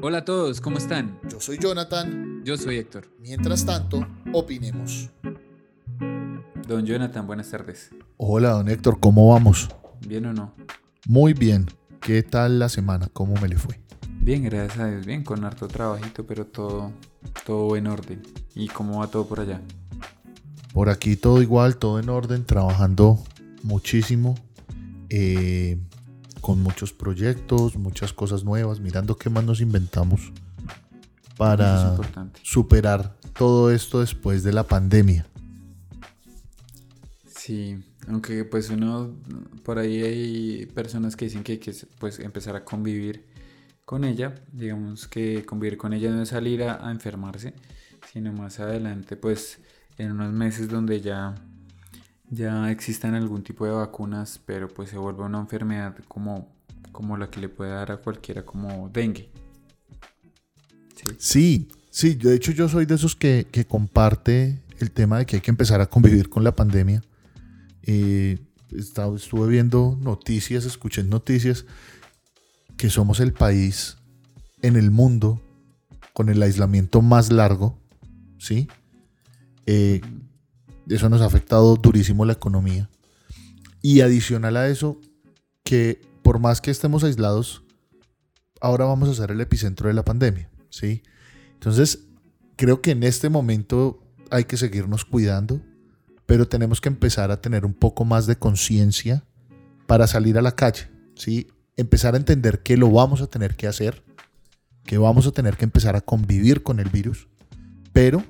Hola a todos, ¿cómo están? Yo soy Jonathan. Yo soy Héctor. Mientras tanto, opinemos. Don Jonathan, buenas tardes. Hola, don Héctor, ¿cómo vamos? ¿Bien o no? Muy bien. ¿Qué tal la semana? ¿Cómo me le fue? Bien, gracias a Dios. Bien, con harto trabajito, pero todo, todo en orden. ¿Y cómo va todo por allá? Por aquí todo igual, todo en orden, trabajando muchísimo. Eh, con muchos proyectos, muchas cosas nuevas, mirando qué más nos inventamos para superar todo esto después de la pandemia. Sí, aunque pues uno, por ahí hay personas que dicen que hay que pues, empezar a convivir con ella, digamos que convivir con ella no es salir a, a enfermarse, sino más adelante pues en unos meses donde ya ya existan algún tipo de vacunas, pero pues se vuelve una enfermedad como, como la que le puede dar a cualquiera como dengue. Sí, sí, de hecho yo soy de esos que, comparte el tema de que hay que empezar a convivir con la pandemia. Eh, estuve viendo noticias, escuché noticias que somos el país en el mundo con el aislamiento más largo, ¿sí? Eh, eso nos ha afectado durísimo la economía. Y adicional a eso, que por más que estemos aislados, ahora vamos a ser el epicentro de la pandemia, ¿sí? Entonces, creo que en este momento hay que seguirnos cuidando, pero tenemos que empezar a tener un poco más de conciencia para salir a la calle, ¿sí? Empezar a entender que lo vamos a tener que hacer, que vamos a tener que empezar a convivir con el virus, pero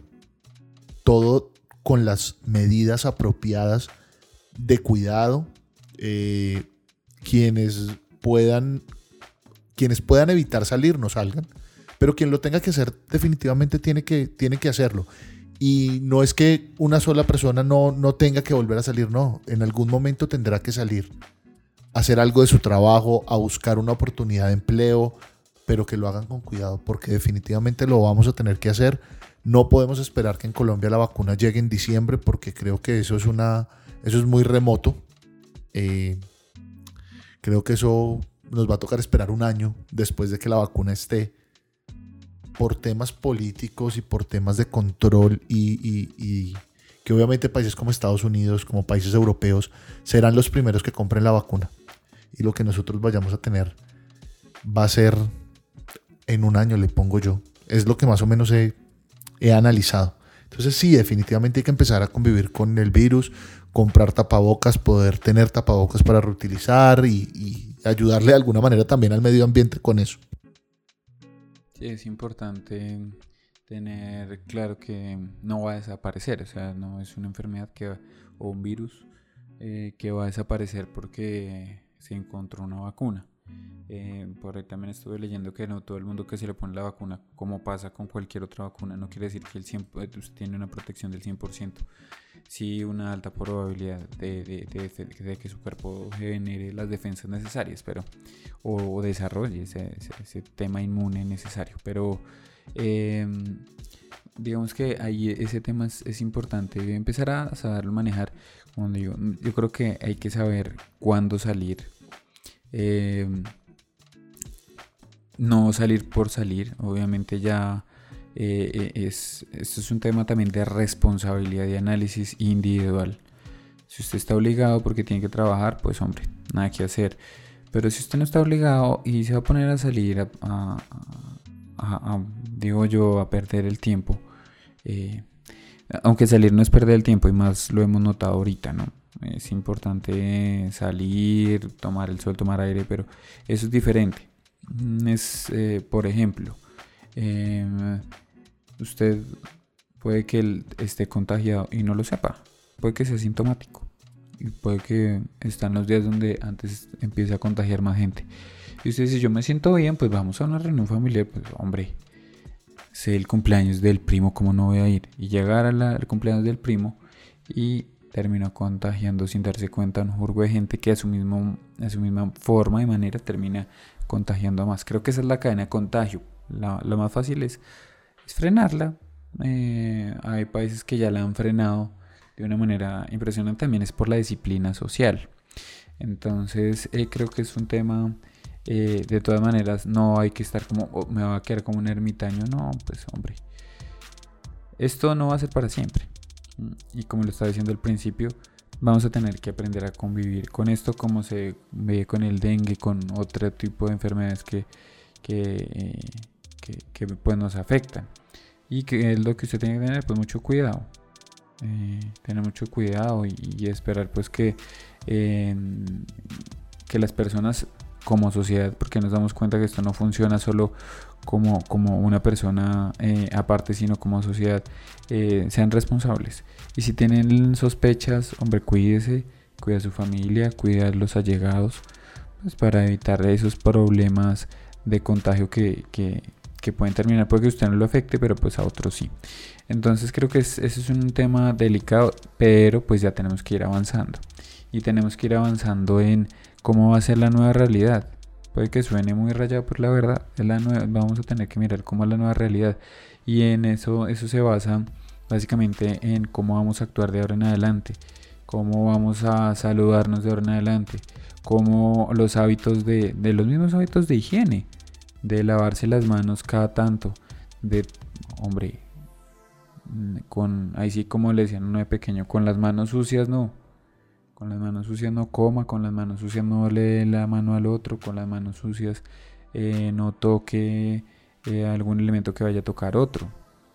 todo con las medidas apropiadas de cuidado. Eh, quienes puedan quienes puedan evitar salir no salgan, pero quien lo tenga que hacer definitivamente tiene que, tiene que hacerlo. Y no es que una sola persona no, no tenga que volver a salir, no, en algún momento tendrá que salir, hacer algo de su trabajo, a buscar una oportunidad de empleo, pero que lo hagan con cuidado, porque definitivamente lo vamos a tener que hacer no podemos esperar que en Colombia la vacuna llegue en diciembre porque creo que eso es una eso es muy remoto. Eh, creo que eso nos va a tocar esperar un año después de que la vacuna esté por temas políticos y por temas de control y, que obviamente países como Estados Unidos, como países europeos, serán los primeros que compren la vacuna. Y lo que nosotros vayamos a tener va a ser en un año, le pongo yo. Es lo que más o menos he he analizado. Entonces sí, definitivamente hay que empezar a convivir con el virus, comprar tapabocas, poder tener tapabocas para reutilizar y, ayudarle de alguna manera también al medio ambiente con eso. Es importante tener claro que no va a desaparecer, o sea, no es una enfermedad que, o un virus eh, que va a desaparecer porque se encontró una vacuna. Eh, por ahí también estuve leyendo que no todo el mundo que se le pone la vacuna, como pasa con cualquier otra vacuna, no quiere decir que el 100, eh, tiene una protección del 100%, sí una alta probabilidad de, de, que su cuerpo genere las defensas necesarias, pero o, desarrolle ese, ese, tema inmune necesario. Pero em, digamos que ahí ese tema es, es importante, empezar a saberlo manejar. Cuando digo, yo creo que hay que saber cuándo salir. Eh, no salir por salir, obviamente ya eh, eh, es, esto es un tema también de responsabilidad y análisis individual. Si usted está obligado porque tiene que trabajar, pues hombre, nada que hacer. Pero si usted no está obligado y se va a poner a salir a, digo yo, a perder el tiempo, eh, aunque salir no es perder el tiempo y más lo hemos notado ahorita, ¿no? Es importante salir, tomar el sol, tomar aire, pero eso es diferente. Mm, es, eh, por ejemplo, em, usted puede que esté contagiado y no lo sepa, puede que sea sintomático y puede que están los días donde antes empiece a contagiar más gente. Y usted dice, yo me siento bien, pues vamos a una reunión familiar, pues hombre, sé el cumpleaños del primo, ¿cómo no voy a ir? Y llegar al cumpleaños del primo y termina contagiando sin darse cuenta un jurgo de gente que a su, mismo, a su misma forma y manera termina contagiando a más. Creo que esa es la cadena de contagio. lo más fácil es, frenarla. Eh, hay países que ya la han frenado de una manera impresionante. También es por la disciplina social. Entonces eh, creo que es un tema eh, de todas maneras no hay que estar como, oh, me va a quedar como un ermitaño, no, pues hombre, esto no va a ser para siempre. Y como lo estaba diciendo al principio, vamos a tener que aprender a convivir con esto como se ve con el dengue, con otro tipo de enfermedades que, que, que, pues nos afectan. Y que es lo que usted tiene que tener, pues mucho cuidado. Eh, tener mucho cuidado y, esperar pues que, que las personas como sociedad, porque nos damos cuenta que esto no funciona solo como, como una persona eh, aparte, sino como sociedad, eh, sean responsables. Y si tienen sospechas, hombre, cuídese, cuida a su familia, cuida a los allegados, pues para evitar esos problemas de contagio que, que, que pueden terminar porque usted no lo afecte, pero pues a otros sí. Entonces creo que ese es un tema delicado, pero pues ya tenemos que ir avanzando. Y tenemos que ir avanzando en cómo va a ser la nueva realidad. Puede que suene muy rayado, por la verdad es la nueva, vamos a tener que mirar cómo es la nueva realidad. Y en eso, eso se basa básicamente en cómo vamos a actuar de ahora en adelante, cómo vamos a saludarnos de ahora en adelante, cómo los hábitos de, de los mismos hábitos de higiene, de lavarse las manos cada tanto, de, hombre, con, ahí sí como le decían uno de pequeño, con las manos sucias no, con las manos sucias no coma, con las manos sucias no le la mano al otro, con las manos sucias eh, no toque eh, algún elemento que vaya a tocar otro.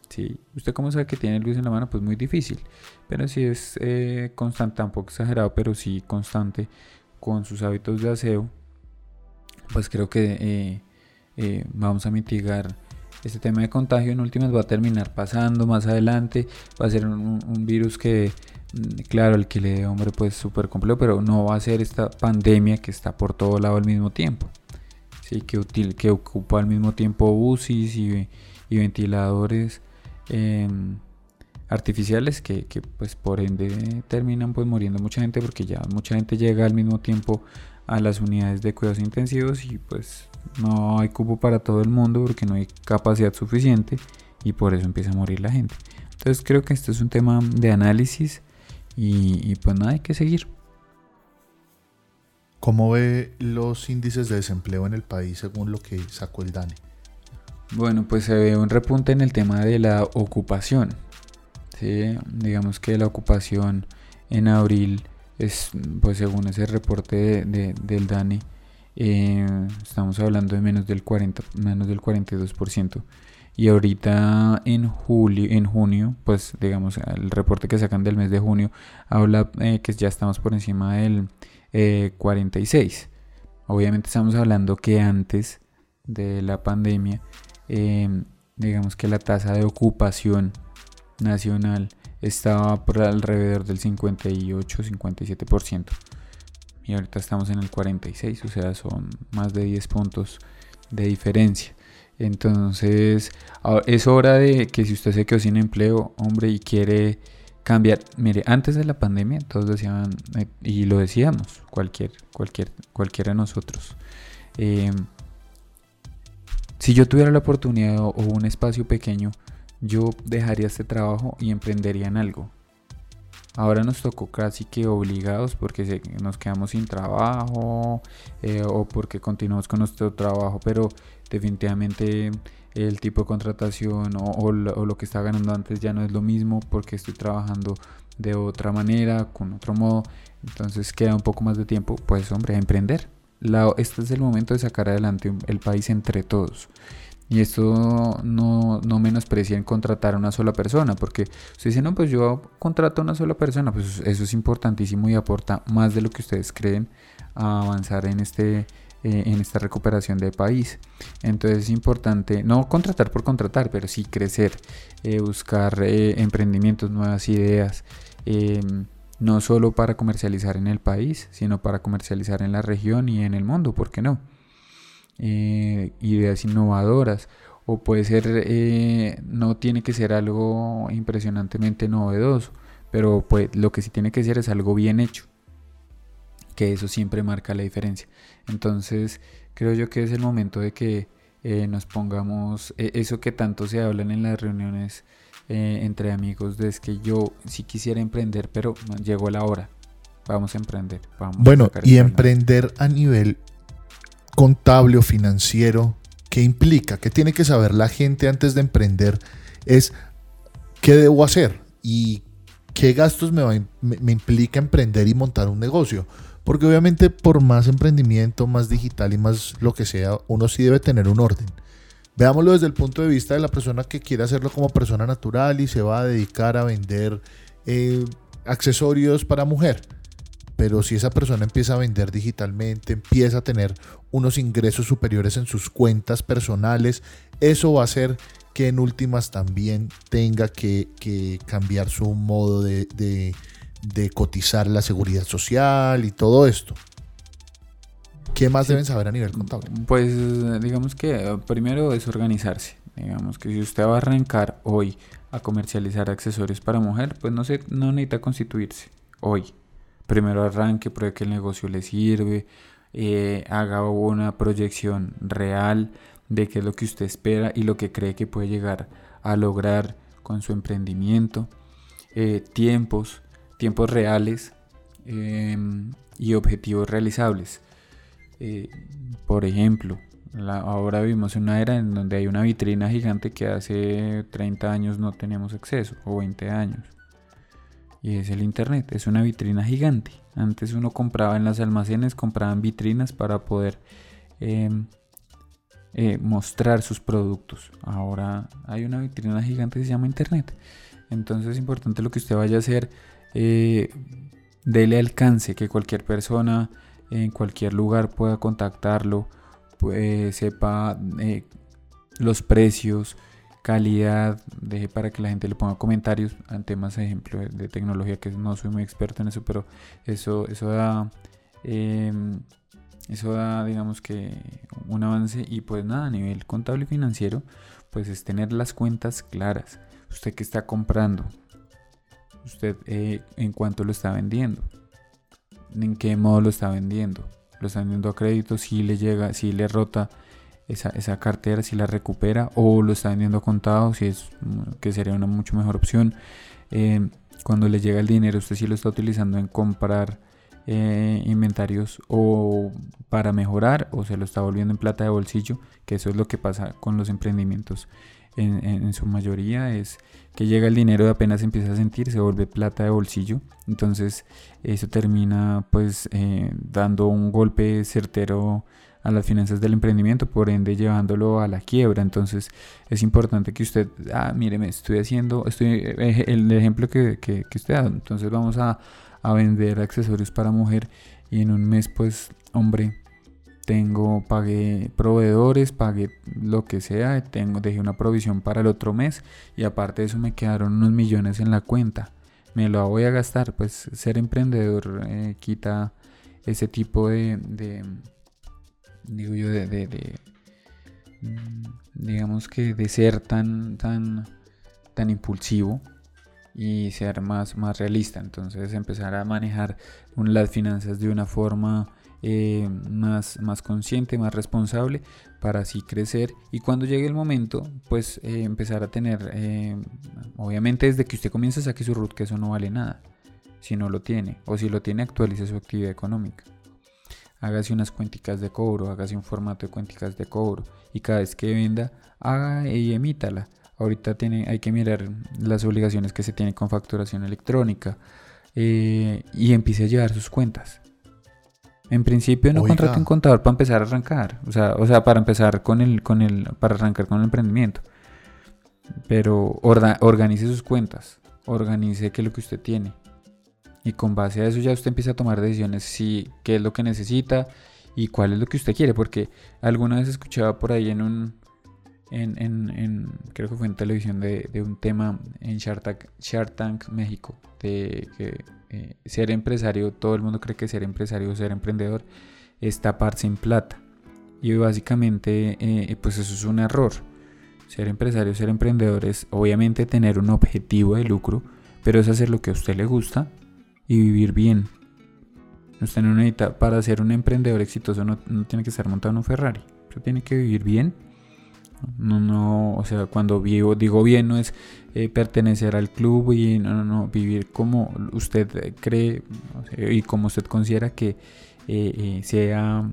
¿sí? ¿Usted cómo sabe que tiene luz en la mano? Pues muy difícil. Pero si es eh, constante, tampoco exagerado, pero sí constante con sus hábitos de aseo, pues creo que vamos a mitigar este tema de contagio. En últimas va a terminar pasando más adelante. Va a ser un virus que Mm, claro, el que le dé hombre pues súper complejo, pero no va a ser esta pandemia que está por todo lado al mismo tiempo. Sí, que, que ocupa al mismo tiempo UCIs y, ventiladores em, artificiales que, pues por ende terminan pues muriendo mucha gente porque ya mucha gente llega al mismo tiempo a las unidades de cuidados intensivos y pues no hay cupo para todo el mundo porque no hay capacidad suficiente y por eso empieza a morir la gente. Entonces creo que esto es un tema de análisis y, pues nada, hay que seguir. ¿Cómo ve los índices de desempleo en el país según lo que sacó el DANE? Bueno, pues se ve un repunte en el tema de la ocupación. ¿sí? Digamos que la ocupación en abril es, pues según ese reporte del DANE, eh, estamos hablando de menos del 40, menos del 42%. Y ahorita en julio, en junio, pues digamos, el reporte que sacan del mes de junio habla eh, que ya estamos por encima del 46. Eh, Obviamente estamos hablando que antes de la pandemia, em, digamos que la tasa de ocupación nacional estaba por alrededor del 58-57%. Y ahorita estamos en el 46, o sea, son más de 10 puntos de diferencia. Entonces, es hora de que si usted se quedó sin empleo, hombre, y quiere cambiar, mire, antes de la pandemia todos decían, eh, y lo decíamos, cualquier, cualquier, cualquiera de nosotros, em, si yo tuviera la oportunidad o un espacio pequeño, yo dejaría este trabajo y emprendería en algo. Ahora nos tocó casi que obligados porque nos quedamos sin trabajo eh, o porque continuamos con nuestro trabajo, pero definitivamente el tipo de contratación o, lo, que estaba ganando antes ya no es lo mismo porque estoy trabajando de otra manera, con otro modo, entonces queda un poco más de tiempo, pues hombre, a emprender. este es el momento de sacar adelante el país entre todos. Y esto no, no menosprecia en contratar a una sola persona, porque usted dice, no, pues yo contrato a una sola persona, pues eso es importantísimo y aporta más de lo que ustedes creen a avanzar en, este, eh, en esta recuperación de país. Entonces es importante no contratar por contratar, pero sí crecer, eh, buscar eh, emprendimientos, nuevas ideas, em, no solo para comercializar en el país, sino para comercializar en la región y en el mundo, ¿por qué no? Eh, ideas innovadoras o puede ser, eh, no tiene que ser algo impresionantemente novedoso, pero pues, lo que sí tiene que ser es algo bien hecho, que eso siempre marca la diferencia. Entonces creo yo que es el momento de que eh, nos pongamos eso que tanto se hablan en las reuniones entre amigos, de es que yo sí quisiera emprender, pero llegó la hora. Vamos a emprender. Vamos bueno, y emprender a nivel contable o financiero, ¿qué implica? ¿Qué tiene que saber la gente antes de emprender? Es qué debo hacer y qué gastos me, me implica emprender y montar un negocio. Porque obviamente por más emprendimiento, más digital y más lo que sea, uno sí debe tener un orden. Veámoslo desde el punto de vista de la persona que quiere hacerlo como persona natural y se va a dedicar a vender eh, accesorios para mujer. Pero si esa persona empieza a vender digitalmente, empieza a tener unos ingresos superiores en sus cuentas personales, eso va a hacer que en últimas también tenga que, cambiar su modo de, de cotizar la seguridad social y todo esto. ¿Qué más deben saber a nivel contable? Pues digamos que eh, primero es organizarse. Digamos que si usted va a arrancar hoy a comercializar accesorios para mujer, pues no, se, no necesita constituirse hoy. Primero arranque, pruebe que el negocio le sirve, eh, haga una proyección real de qué es lo que usted espera y lo que cree que puede llegar a lograr con su emprendimiento. Eh, tiempos, tiempos reales em, y objetivos realizables. Eh, por ejemplo, ahora vivimos en una era en donde hay una vitrina gigante que hace 30 años no teníamos acceso, o 20 años. Y es el Internet, es una vitrina gigante. Antes uno compraba en las almacenes, compraban vitrinas para poder em, eh, mostrar sus productos. Ahora hay una vitrina gigante que se llama Internet. Entonces es importante lo que usted vaya a hacer eh, dele alcance, que cualquier persona en cualquier lugar pueda contactarlo, pues, sepa eh, los precios, calidad, deje para que la gente le ponga comentarios ante más ejemplo de, tecnología, que no soy muy experto en eso, pero eso, eso da... Em, eso da, digamos que, un avance. Y pues nada, a nivel contable y financiero, pues es tener las cuentas claras. Usted que está comprando, usted eh, en cuánto lo está vendiendo, en qué modo lo está vendiendo, lo está vendiendo a crédito, si le llega, si le rota esa, cartera, si la recupera o lo está vendiendo a contado, si es que sería una mucho mejor opción. Eh, cuando le llega el dinero, usted sí lo está utilizando en comprar eh, inventarios o para mejorar o se lo está volviendo en plata de bolsillo, que eso es lo que pasa con los emprendimientos en, su mayoría es que llega el dinero y apenas empieza a sentir, se vuelve plata de bolsillo. Entonces eso termina pues eh, dando un golpe certero a las finanzas del emprendimiento, por ende llevándolo a la quiebra. Entonces es importante que usted, ah, mire, me estoy haciendo, estoy, eh, el ejemplo que, que, que usted da, entonces vamos a, a vender accesorios para mujer y en un mes pues, hombre, tengo, pagué proveedores, pagué lo que sea, tengo, dejé una provisión para el otro mes y aparte de eso me quedaron unos millones en la cuenta. Me lo voy a gastar, pues ser emprendedor eh, quita ese tipo de, digo yo, de, mm, digamos que de ser tan, tan, tan impulsivo y ser más, más realista. Entonces empezar a manejar las finanzas de una forma eh, más, más consciente, más responsable para así crecer y cuando llegue el momento pues eh, empezar a tener, eh, obviamente desde que usted comience saque su root que eso no vale nada, si no lo tiene o si lo tiene actualice su actividad económica. Hágase unas cuenticas de cobro, hágase un formato de cuenticas de cobro y cada vez que venda haga y emítala. Ahorita tiene, hay que mirar las obligaciones que se tienen con facturación electrónica y empiece a llevar sus cuentas en principio no contrate un contador para empezar a arrancar, o sea, o sea, para empezar con el, con el, para arrancar con el emprendimiento. Pero organice sus cuentas, organice qué es lo que usted tiene. Y con base a eso ya usted empieza a tomar decisiones si qué es lo que necesita y cuál es lo que usted quiere. Porque alguna vez escuchaba por ahí en un, en, en, creo que fue en televisión de, de un tema en Shark Tank, México, de que eh, ser empresario, todo el mundo cree que ser empresario o ser emprendedor es taparse en plata. Y básicamente, eh, pues eso es un error. Ser empresario, ser emprendedor es obviamente tener un objetivo de lucro, pero es hacer lo que a usted le gusta y vivir bien. Usted no necesita, para ser un emprendedor exitoso no, no tiene que estar montado en un Ferrari. Usted tiene que vivir bien no, no, o sea, cuando vivo, digo bien, no es eh, pertenecer al club y no, no, no, vivir como usted cree y como usted considera que eh, eh, sea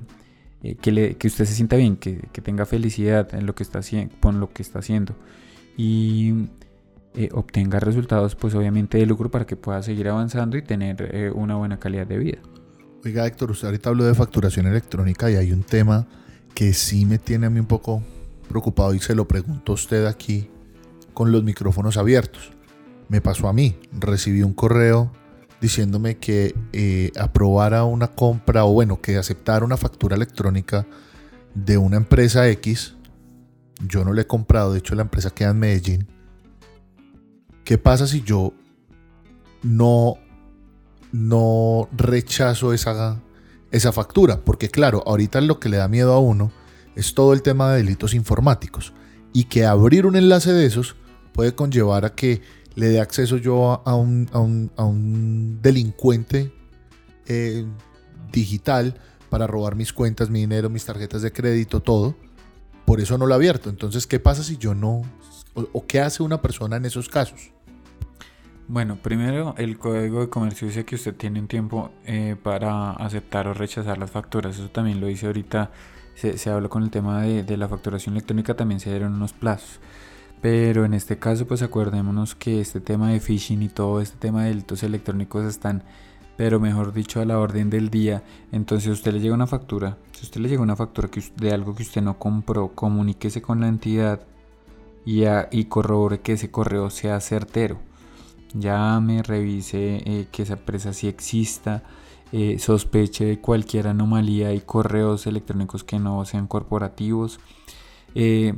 que, le, que usted se sienta bien, que, que, tenga felicidad en lo que está haciendo, con lo que está haciendo y eh, obtenga resultados pues obviamente de lucro para que pueda seguir avanzando y tener eh, una buena calidad de vida. Oiga Héctor, usted ahorita habló de facturación electrónica y hay un tema que sí me tiene a mí un poco preocupado y se lo pregunto a usted aquí con los micrófonos abiertos. Me pasó a mí, recibí un correo diciéndome que eh, aprobara una compra o bueno, que aceptara una factura electrónica de una empresa X. Yo no le he comprado, de hecho la empresa queda en Medellín. ¿Qué pasa si yo no, no rechazo esa, esa factura? Porque claro, ahorita lo que le da miedo a uno es todo el tema de delitos informáticos y que abrir un enlace de esos puede conllevar a que le dé acceso yo a un, a un, a un delincuente eh, digital para robar mis cuentas, mi dinero, mis tarjetas de crédito, todo. Por eso no lo abierto. Entonces, ¿qué pasa si yo no? ¿O, qué hace una persona en esos casos? Bueno, primero el código de comercio dice que usted tiene un tiempo eh, para aceptar o rechazar las facturas. Eso también lo dice ahorita. Se, se habló con el tema de, la facturación electrónica, también se dieron unos plazos. Pero en este caso, pues acordémonos que este tema de phishing y todo este tema de delitos electrónicos están, pero mejor dicho, a la orden del día. Entonces, si usted le llega una factura, si usted le llega una factura de algo que usted no compró, comuníquese con la entidad y corrobore que ese correo sea certero. Llame, revise eh, que esa empresa sí exista, eh, sospeche de cualquier anomalía y correos electrónicos que no sean corporativos. Eh,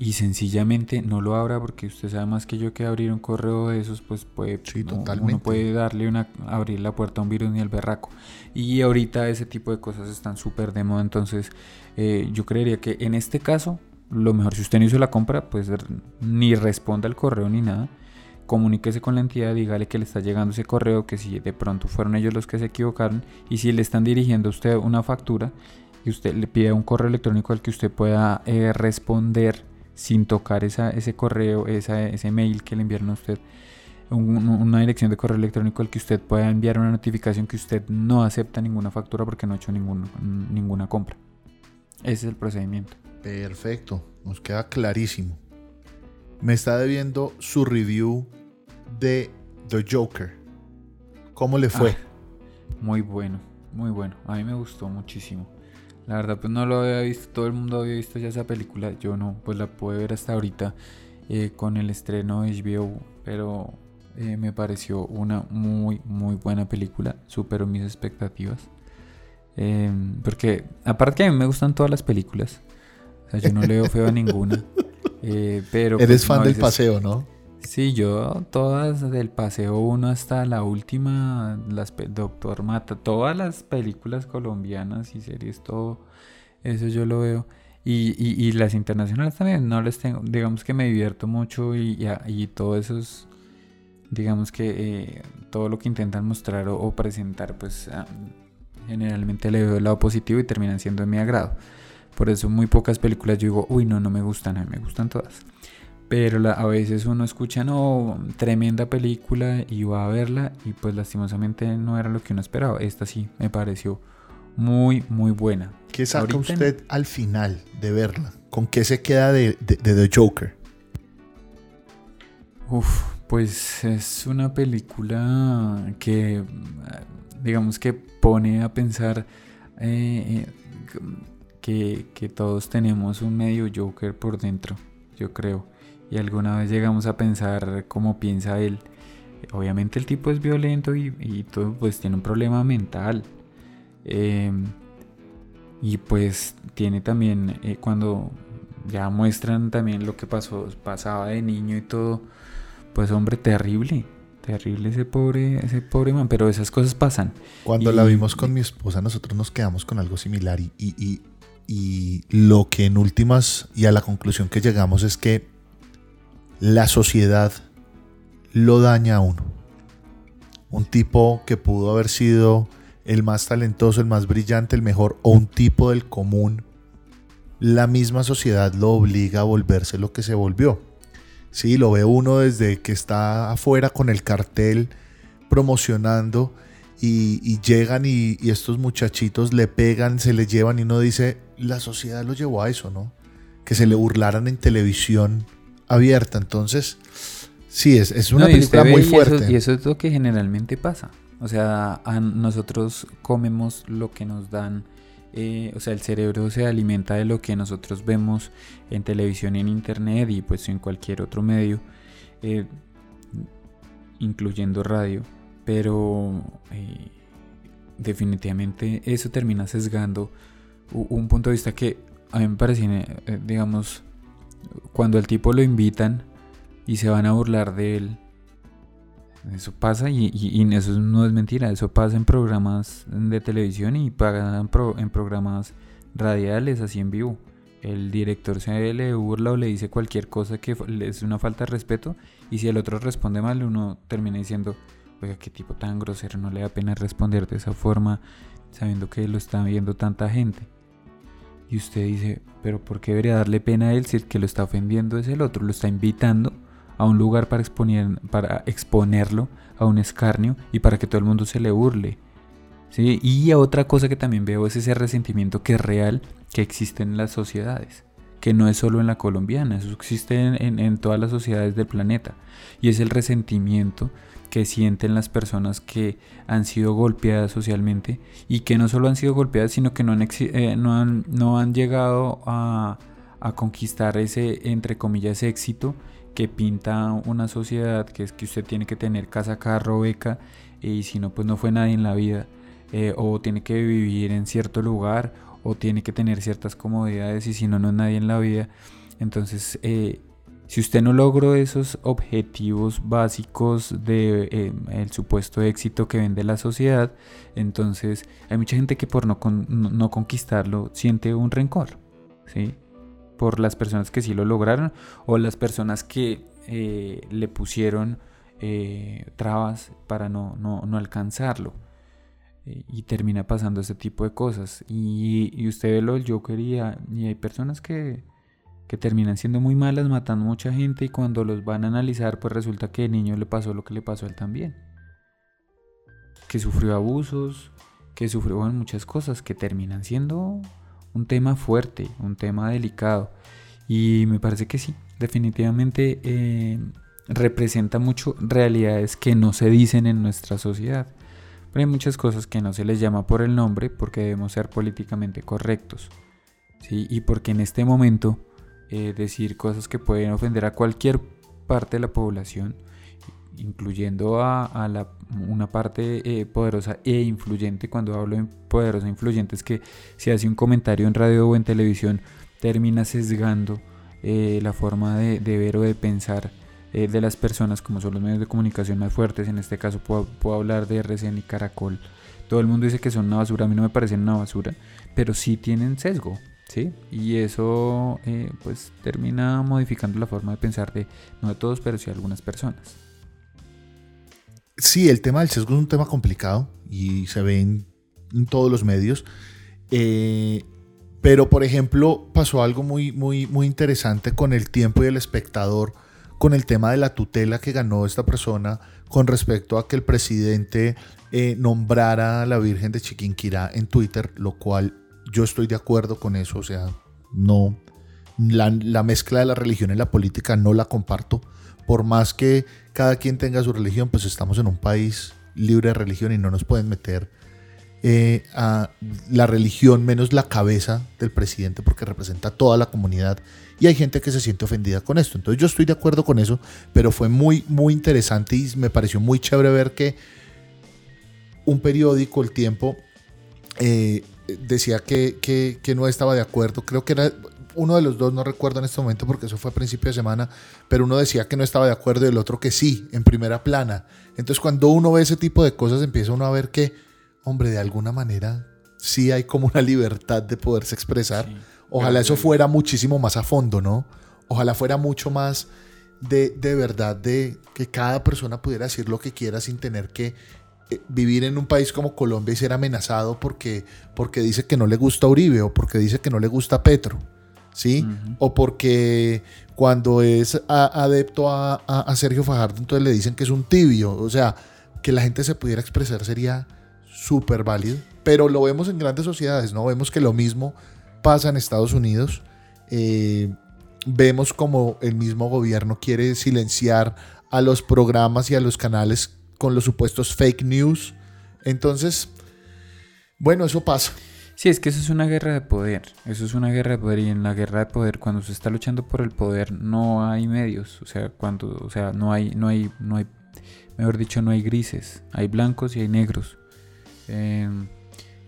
y sencillamente no lo abra porque usted sabe más que yo que abrir un correo de esos pues puede sí, totalmente. uno puede darle una abrir la puerta a un virus ni al berraco y ahorita ese tipo de cosas están súper de moda entonces eh, yo creería que en este caso lo mejor si usted no hizo la compra pues ni responda al correo ni nada comuníquese con la entidad dígale que le está llegando ese correo que si de pronto fueron ellos los que se equivocaron y si le están dirigiendo a usted una factura y usted le pide un correo electrónico al que usted pueda eh, responder sin tocar esa, ese correo, esa, ese mail que le enviaron a usted, una dirección de correo electrónico al que usted pueda enviar una notificación que usted no acepta ninguna factura porque no ha hecho ninguna compra. Ese es el procedimiento. Perfecto, nos queda clarísimo. Me está debiendo su review de The Joker. ¿Cómo le fue? Ah, muy bueno, muy bueno. A mí me gustó muchísimo. La verdad, pues no lo había visto, todo el mundo había visto ya esa película, yo no, pues la pude ver hasta ahorita eh, con el estreno de HBO, pero eh, me pareció una muy, muy buena película, superó mis expectativas. Em, porque, aparte que a mí me gustan todas las películas, o sea, yo no leo feo a ninguna. Eh, pero Eres pues, fan del paseo, ¿no? Sí, yo todas del paseo 1 hasta la última, las Doctor Mata, todas las películas colombianas y series, todo eso yo lo veo. Y, y, las internacionales también, no les tengo, digamos que me divierto mucho y, y, todo eso es, digamos que eh, todo lo que intentan mostrar o, presentar, pues ah, generalmente le veo el lado positivo y terminan siendo de mi agrado. Por eso muy pocas películas yo digo, uy, no, no me gustan, a mí me gustan todas pero a veces uno escucha, no, tremenda película y va a verla y pues lastimosamente no era lo que uno esperaba. Esta sí me pareció muy, muy buena. ¿Qué saca usted al final de verla? ¿Con qué se queda de, The Joker? Uf, pues es una película que, digamos que pone a pensar eh, eh, que, que todos tenemos un medio Joker por dentro, yo creo y alguna vez llegamos a pensar cómo piensa él. Obviamente el tipo es violento y, todo, pues tiene un problema mental. Em, y pues tiene también, eh, cuando ya muestran también lo que pasó, pasaba de niño y todo, pues hombre, terrible. Terrible ese pobre, ese pobre man, pero esas cosas pasan. Cuando la vimos con mi esposa, nosotros nos quedamos con algo similar y, y, y lo que en últimas y a la conclusión que llegamos es que la sociedad lo daña a uno. Un tipo que pudo haber sido el más talentoso, el más brillante, el mejor, o un tipo del común, la misma sociedad lo obliga a volverse lo que se volvió. Sí, lo ve uno desde que está afuera con el cartel promocionando y, llegan y, estos muchachitos le pegan, se le llevan y uno dice, la sociedad lo llevó a eso, ¿no? Que se le burlaran en televisión abierta. Entonces, sí, es, es una película muy fuerte. y eso es lo que generalmente pasa. O sea, nosotros comemos lo que nos dan. Eh, o sea, el cerebro se alimenta de lo que nosotros vemos en televisión, en internet y pues en cualquier otro medio, eh, incluyendo radio. Pero eh, definitivamente eso termina sesgando un punto de vista que a mí me parece, digamos, cuando el tipo lo invitan y se van a burlar de él eso pasa y, eso no es mentira, eso pasa en programas de televisión y pagan en programas radiales, así en vivo. El director se le burla o le dice cualquier cosa que es una falta de respeto y si el otro responde mal uno termina diciendo, oiga, qué tipo tan grosero, no le da pena responder de esa forma sabiendo que lo está viendo tanta gente. Y usted dice, pero ¿por qué debería darle pena a él si el que lo está ofendiendo es el otro? Lo está invitando a un lugar para, exponer, para exponerlo a un escarnio y para que todo el mundo se le burle. ¿sí? Y otra cosa que también veo es ese resentimiento que es real, que existe en las sociedades, que no es solo en la colombiana, eso existe en, en todas las sociedades del planeta. Y es el resentimiento que sienten las personas que han sido golpeadas socialmente y que no solo han sido golpeadas, sino que no han, eh, no han, no han llegado a, a, conquistar ese, entre comillas, éxito que pinta una sociedad, que es que usted tiene que tener casa, carro, beca, y si no, pues no fue nadie en la vida, eh, o tiene que vivir en cierto lugar, o tiene que tener ciertas comodidades, y si no, no es nadie en la vida. Entonces, eh, si usted no logró esos objetivos básicos de eh, supuesto éxito que vende la sociedad, entonces hay mucha gente que por no, no conquistarlo siente un rencor, ¿sí? por las personas que sí lo lograron o las personas que eh, le pusieron eh, trabas para no, no, alcanzarlo. Eh, y termina pasando ese tipo de cosas. Y, usted ve lo del Joker y, y hay personas que, que terminan siendo muy malas, matando mucha gente y cuando los van a analizar pues resulta que el niño le pasó lo que le pasó a él también. Que sufrió abusos, que sufrió muchas cosas que terminan siendo un tema fuerte, un tema delicado. Y me parece que sí, definitivamente eh, representa mucho realidades que no se dicen en nuestra sociedad. Pero hay muchas cosas que no se les llama por el nombre porque debemos ser políticamente correctos. ¿sí? Y porque en este momento eh, decir cosas que pueden ofender a cualquier parte de la población incluyendo a, la, una parte eh, poderosa e influyente. Cuando hablo de poderosa e influyente es que si hace un comentario en radio o en televisión termina sesgando eh, la forma de, ver o de pensar eh, de las personas como son los medios de comunicación más fuertes. En este caso puedo, puedo, hablar de RCN y Caracol. Todo el mundo dice que son una basura, a mí no me parecen una basura, pero sí tienen sesgo. ¿Sí? Y eso pues termina modificando la forma de pensar de no de todos, pero sí de algunas personas. Sí, el tema del sesgo es un tema complicado y se ve en, todos los medios. Eh, pero, por ejemplo, pasó algo muy, muy, muy interesante con el tiempo y el espectador, con el tema de la tutela que ganó esta persona con respecto a que el presidente eh, nombrara a la Virgen de Chiquinquirá en Twitter, lo cual yo estoy de acuerdo con eso. O sea, no. La, la mezcla de la religión y la política no la comparto por más que cada quien tenga su religión, pues estamos en un país libre de religión y no nos pueden meter eh, a la religión menos la cabeza del presidente porque representa a toda la comunidad y hay gente que se siente ofendida con esto. Entonces yo estoy de acuerdo con eso, pero fue muy, muy interesante y me pareció muy chévere ver que un periódico, El Tiempo, eh, decía que, que, que, no estaba de acuerdo. Creo que era uno de los dos, no recuerdo en este momento porque eso fue a principio de semana, pero uno decía que no estaba de acuerdo y el otro que sí, en primera plana. Entonces cuando uno ve ese tipo de cosas empieza uno a ver que, hombre, de alguna manera sí hay como una libertad de poderse expresar. Ojalá eso fuera muchísimo más a fondo, ¿no? Ojalá fuera mucho más de, de verdad, de que cada persona pudiera decir lo que quiera sin tener que vivir en un país como Colombia y ser amenazado porque, porque dice que no le gusta Uribe o porque dice que no le gusta Petro. ¿sí? O porque cuando es adepto a, Sergio Fajardo, entonces le dicen que es un tibio. O sea, que la gente se pudiera expresar sería súper válido, pero lo vemos en grandes sociedades, ¿no? Vemos que lo mismo pasa en Estados Unidos. Eh, vemos como el mismo gobierno quiere silenciar a los programas y a los canales con los supuestos fake news. Entonces, bueno, eso pasa. Sí, es que eso es una guerra de poder. Eso es una guerra de poder. Y en la guerra de poder, cuando se está luchando por el poder, no hay medios. O sea, cuando, o sea, no hay, no hay, no hay, mejor dicho, no hay grises. Hay blancos y hay negros. Em,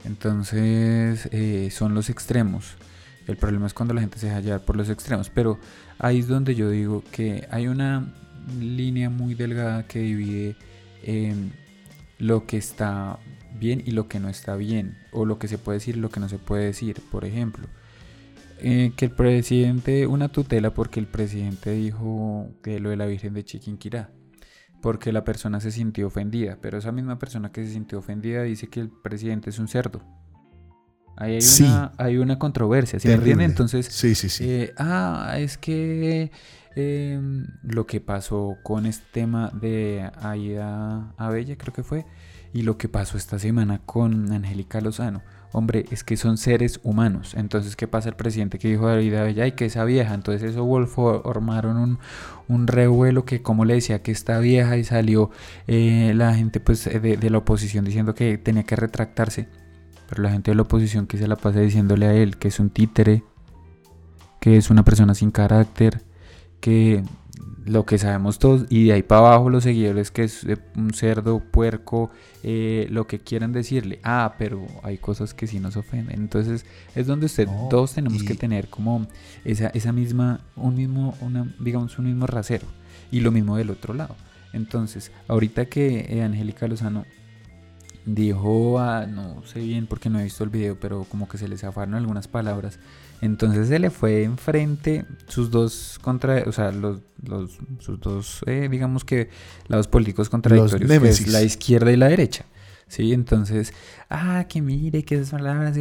entonces, eh, son los extremos. El problema es cuando la gente se deja llevar por los extremos. Pero ahí es donde yo digo que hay una línea muy delgada que divide em, lo que está bien y lo que no está bien, o lo que se puede decir y lo que no se puede decir. Por ejemplo, eh, que el presidente, una tutela porque el presidente dijo que lo de la Virgen de Chiquinquirá, porque la persona se sintió ofendida, pero esa misma persona que se sintió ofendida dice que el presidente es un cerdo. Ahí hay, una, hay una controversia, ¿sí me entiende? Entonces, sí, sí, sí. Eh, ah, es que em, lo que pasó con este tema de Aida Abella, creo que fue, y lo que pasó esta semana con Angélica Lozano. Hombre, es que son seres humanos. Entonces, ¿qué pasa el presidente que dijo David Bella y que esa vieja? Entonces, eso Wolf formaron un, un, revuelo que, como le decía, que esta vieja y salió eh, la gente pues de, de, la oposición diciendo que tenía que retractarse. Pero la gente de la oposición que se la pasa diciéndole a él que es un títere, que es una persona sin carácter, que lo que sabemos todos, y de ahí para abajo los seguidores que es eh, un cerdo, puerco, eh, lo que quieran decirle. Ah, pero hay cosas que sí nos ofenden. Entonces es donde usted, todos tenemos que tener como esa, esa misma, un mismo, una, digamos, un mismo rasero. Y lo mismo del otro lado. Entonces, ahorita que eh, Angélica Lozano dijo, ah, no sé bien porque no he visto el video, pero como que se le zafaron algunas palabras entonces se le fue enfrente sus dos contra, o sea, los, los sus dos, eh, digamos que lados políticos contradictorios, que es la izquierda y la derecha. Sí, entonces, ah, que mire que esas palabras,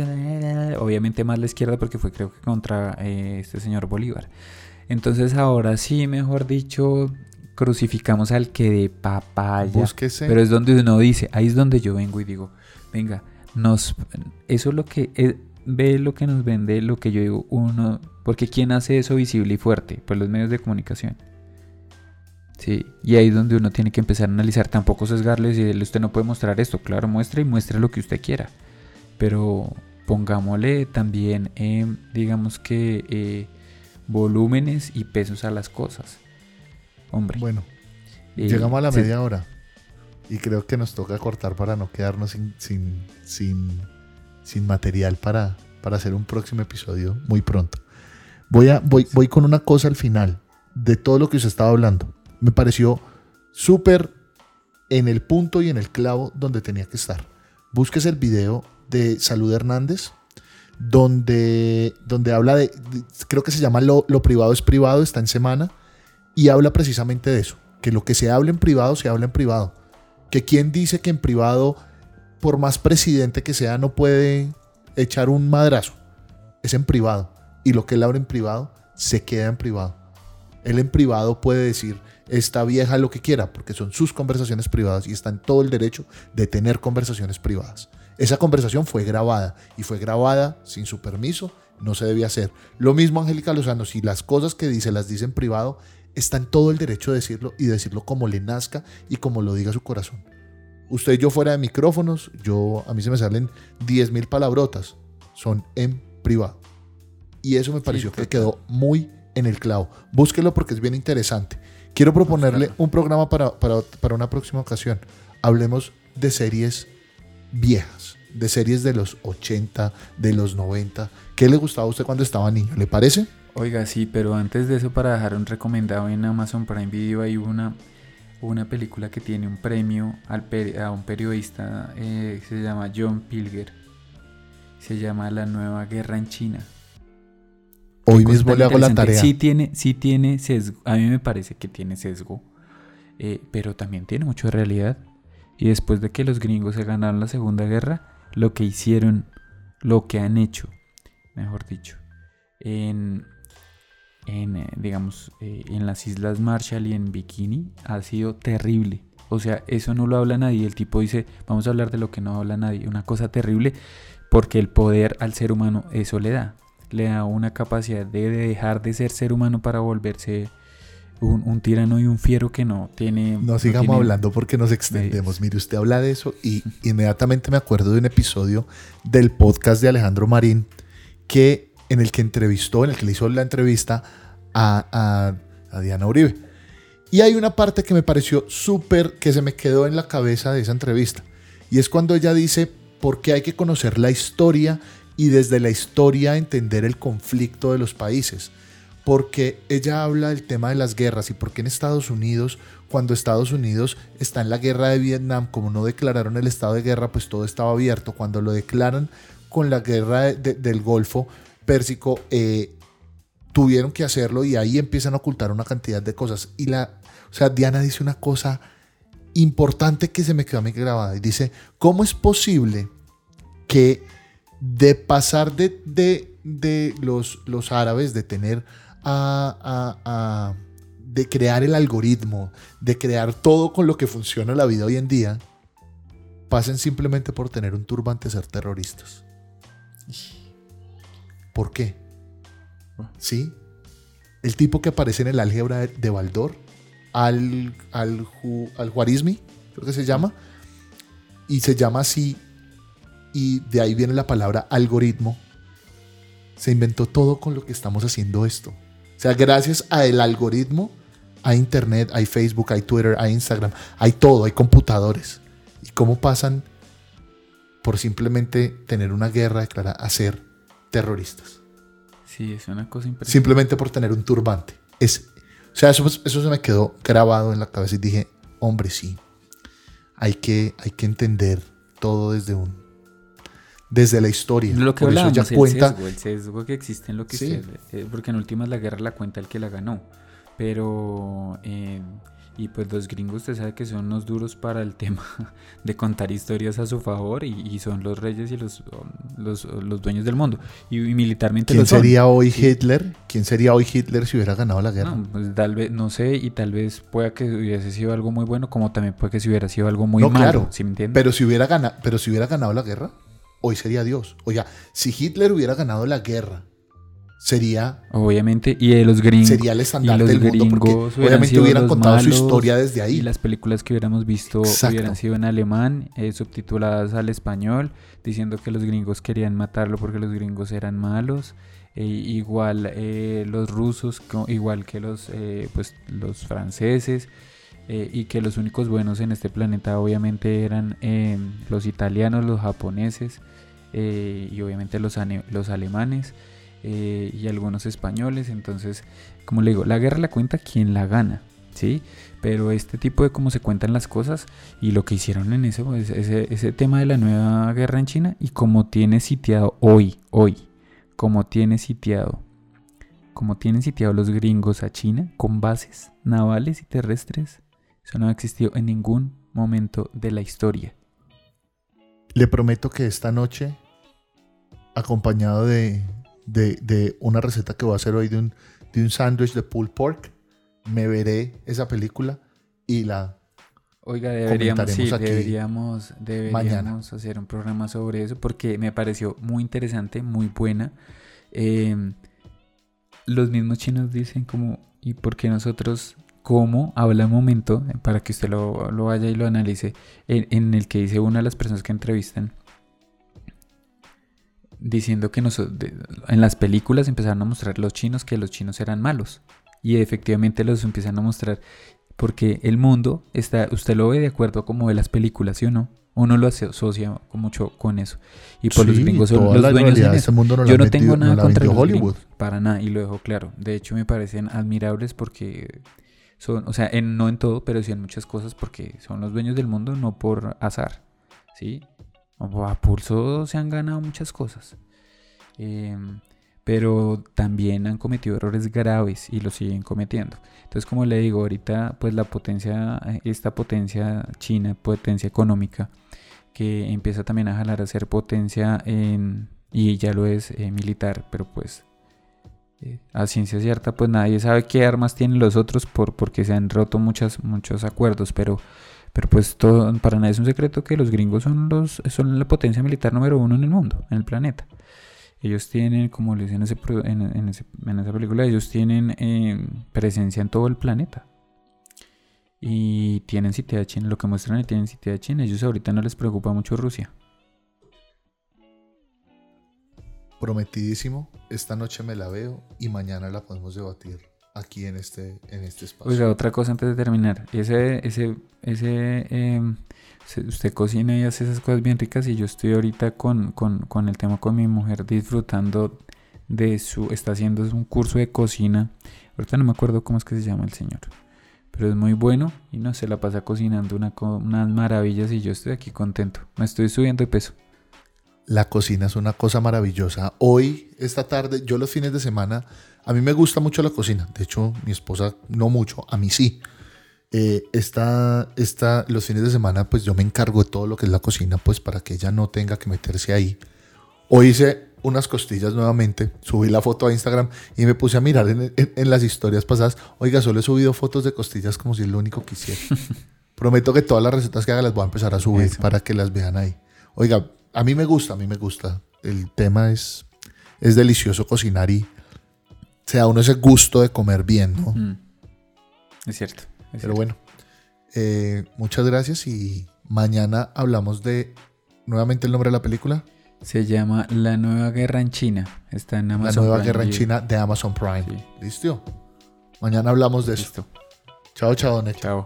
obviamente más la izquierda porque fue creo que contra eh, este señor Bolívar. Entonces ahora sí, mejor dicho, crucificamos al que de papaya. Búsquese. Pero es donde uno dice, ahí es donde yo vengo y digo, venga, nos, eso es lo que es, ve lo que nos vende, lo que yo digo, uno, porque ¿quién hace eso visible y fuerte? Pues los medios de comunicación. Sí, y ahí es donde uno tiene que empezar a analizar, tampoco sesgarles y decirle, usted no puede mostrar esto, claro, muestre y muestre lo que usted quiera, pero pongámosle también, eh, digamos que, eh, volúmenes y pesos a las cosas. Hombre. Bueno, eh, llegamos a la media hora y creo que nos toca cortar para no quedarnos sin, sin, sin sin material para, para hacer un próximo episodio muy pronto. Voy, a, voy, voy con una cosa al final de todo lo que os estaba hablando. Me pareció súper en el punto y en el clavo donde tenía que estar. Busques el video de Salud Hernández, donde, donde habla de, creo que se llama lo, lo privado es privado, está en semana, y habla precisamente de eso, que lo que se habla en privado, se habla en privado. Que quien dice que en privado por más presidente que sea, no puede echar un madrazo. Es en privado. Y lo que él habla en privado, se queda en privado. Él en privado puede decir, esta vieja lo que quiera, porque son sus conversaciones privadas y está en todo el derecho de tener conversaciones privadas. Esa conversación fue grabada y fue grabada sin su permiso, no se debía hacer. Lo mismo Angélica Lozano, si las cosas que dice las dice en privado, está en todo el derecho de decirlo y decirlo como le nazca y como lo diga su corazón. Usted y yo fuera de micrófonos, yo a mí se me salen 10.000 palabrotas. Son en privado. Y eso me pareció que quedó muy en el clavo. Búsquelo porque es bien interesante. Quiero proponerle un programa para, para, una próxima ocasión. Hablemos de series viejas, de series de los 80, de los 90. ¿Qué le gustaba a usted cuando estaba niño? ¿Le parece? Oiga, sí, pero antes de eso, para dejar un recomendado en Amazon Prime Video, hay una una película que tiene un premio al a un periodista eh, se llama John Pilger. Se llama La Nueva Guerra en China. Hoy mismo le hago la tarea. Sí tiene, sí tiene sesgo. A mí me parece que tiene sesgo. Eh, pero también tiene mucho de realidad. Y después de que los gringos se ganaron la Segunda Guerra, lo que hicieron, lo que han hecho, mejor dicho, en en, eh, digamos, eh, en las Islas Marshall y en Bikini ha sido terrible. O sea, eso no lo habla nadie. El tipo dice, vamos a hablar de lo que no habla nadie. Una cosa terrible porque el poder al ser humano eso le da. Le da una capacidad de dejar de ser ser humano para volverse un, tirano y un fiero que no tiene... No sigamos hablando porque nos extendemos. Mire, usted habla de eso y inmediatamente me acuerdo de un episodio del podcast de Alejandro Marín que en el que entrevistó, en el que le hizo la entrevista a, a Diana Uribe. Y hay una parte que me pareció súper, que se me quedó en la cabeza de esa entrevista. Y es cuando ella dice, porque hay que conocer la historia y desde la historia entender el conflicto de los países porque ella habla del tema de las guerras y porque en Estados Unidos, cuando Estados Unidos está en la guerra de Vietnam, como no declararon el estado de guerra, pues todo estaba abierto. Cuando lo declaran con la guerra del Golfo Pérsico, eh, tuvieron que hacerlo y ahí empiezan a ocultar una cantidad de cosas. Y la, o sea, Diana dice una cosa importante que se me quedó a mí grabada y dice, ¿cómo es posible que de pasar de, de, de los, los árabes, de tener de crear el algoritmo, de crear todo con lo que funciona la vida hoy en día, pasen simplemente por tener un turbante ser terroristas. ¿Por qué? ¿Sí? El tipo que aparece en el álgebra de Baldor, al, al, al Juarismi, creo que se llama, y se llama así, y de ahí viene la palabra algoritmo. Se inventó todo con lo que estamos haciendo esto. O sea, gracias al algoritmo, hay internet, hay Facebook, hay Twitter, hay Instagram, hay todo, hay computadores. ¿Y cómo pasan por simplemente tener una guerra declarada a ser terroristas? Sí, es una cosa impresionante. Simplemente por tener un turbante. Es, o sea, eso, eso se me quedó grabado en la cabeza y dije, hombre, sí, hay que, hay que entender todo desde un desde la historia. Lo que hablamos, ya el cuenta... sesgo, el sesgo que existe en lo que sí. Eh, porque en últimas la guerra la cuenta el que la ganó. Pero, eh, y pues los gringos, usted sabe que son los duros para el tema de contar historias a su favor y, son los reyes y los, los, dueños del mundo. Y, militarmente ¿Quién sería hoy Hitler? ¿Quién sería hoy Hitler si hubiera ganado la guerra? No, pues tal vez, no sé, y tal vez pueda que hubiese sido algo muy bueno, como también puede que si hubiera sido algo muy malo. Claro, ¿sí me Pero si hubiera ganado, pero si hubiera ganado la guerra hoy sería Dios. Oiga, si Hitler hubiera ganado la guerra, sería. Obviamente, y de los gringos. Sería el estandarte del mundo porque obviamente hubieran contado su historia desde ahí. Y las películas que hubiéramos visto hubieran sido en alemán, eh, subtituladas al español, diciendo que los gringos querían matarlo porque los gringos eran malos. E igual eh, los rusos, igual que los, eh, pues, los franceses. Eh, y que los únicos buenos en este planeta obviamente eran eh, los italianos, los japoneses eh, y obviamente los, los alemanes y algunos españoles. Entonces, como le digo, la guerra la cuenta quien la gana, ¿sí? Pero este tipo de cómo se cuentan las cosas y lo que hicieron en ese, pues, ese, ese tema de la nueva guerra en China y como tiene sitiado hoy, hoy, como tiene sitiado como tienen sitiado los gringos a China con bases navales y terrestres eso no ha existido en ningún momento de la historia. Le prometo que esta noche, acompañado de, una receta que voy a hacer hoy de un, de un sándwich de pulled pork, me veré esa película y la Oiga, deberíamos, sí, deberíamos, deberíamos hacer un programa sobre eso porque me pareció muy interesante, muy buena. Eh, los mismos chinos dicen como, ¿y por qué nosotros cómo habla un momento, eh, para que usted lo, vaya y lo analice, en, el que dice una de las personas que entrevistan, diciendo que en las películas empezaron a mostrar los chinos que los chinos eran malos. Y efectivamente los empiezan a mostrar porque el mundo está, usted lo ve de acuerdo como de las películas, ¿sí o no? Uno lo asocia mucho con eso. Y por los gringos son los dueños de eso. Yo no tengo nada contra Hollywood. para nada, y lo dejo claro. De hecho, me parecen admirables porque son, o sea, en, no en todo, pero sí en muchas cosas porque son los dueños del mundo, no por azar, ¿sí? A pulso se han ganado muchas cosas. Em, pero también han cometido errores graves y lo siguen cometiendo. Entonces, como le digo, ahorita pues la potencia, esta potencia china, potencia económica, que empieza también a jalar a ser potencia en, y ya lo es eh, militar, pero pues eh, a ciencia cierta, pues nadie sabe qué armas tienen los otros por, porque se han roto muchas, muchos acuerdos, pero, Pero pues todo, para nadie es un secreto que los gringos son, los, son la potencia militar número uno en el mundo, en el planeta. Ellos tienen, como les dicen en, en, esa película, ellos tienen eh, presencia en todo el planeta. Y tienen de China, lo que muestran y tienen de China. Ellos ahorita no les preocupa mucho Rusia. Prometidísimo, esta noche me la veo y mañana la podemos debatir aquí en este, en este espacio. Oiga, otra cosa antes de terminar. Ese, ese, ese, em, usted cocina y hace esas cosas bien ricas y yo estoy ahorita con, con, el tema con mi mujer disfrutando de su, está haciendo un curso de cocina. Ahorita no me acuerdo cómo es que se llama el señor. Pero es muy bueno y no se la pasa cocinando una, unas maravillas y yo estoy aquí contento. Me estoy subiendo de peso. La cocina es una cosa maravillosa. Hoy, esta tarde, yo los fines de semana, a mí me gusta mucho la cocina. De hecho, mi esposa no mucho, a mí sí. Eh, esta, esta, los fines de semana, pues yo me encargo de todo lo que es la cocina, pues para que ella no tenga que meterse ahí. Hoy hice unas costillas nuevamente, subí la foto a Instagram y me puse a mirar en, las historias pasadas. Oiga, solo he subido fotos de costillas como si es lo único que hiciera. Prometo que todas las recetas que haga las voy a empezar a subir para que las vean ahí. Oiga, a mí me gusta, a mí me gusta. El tema es, es delicioso cocinar y se da uno ese gusto de comer bien, ¿no? Es cierto. Pero bueno, eh, muchas gracias y mañana hablamos de nuevamente el nombre de la película. Se llama La Nueva Guerra en China. Está en Amazon La Nueva Guerra en China de Amazon Prime. ¿Listo? Mañana hablamos de eso. Chao, chao, Neto. Chao.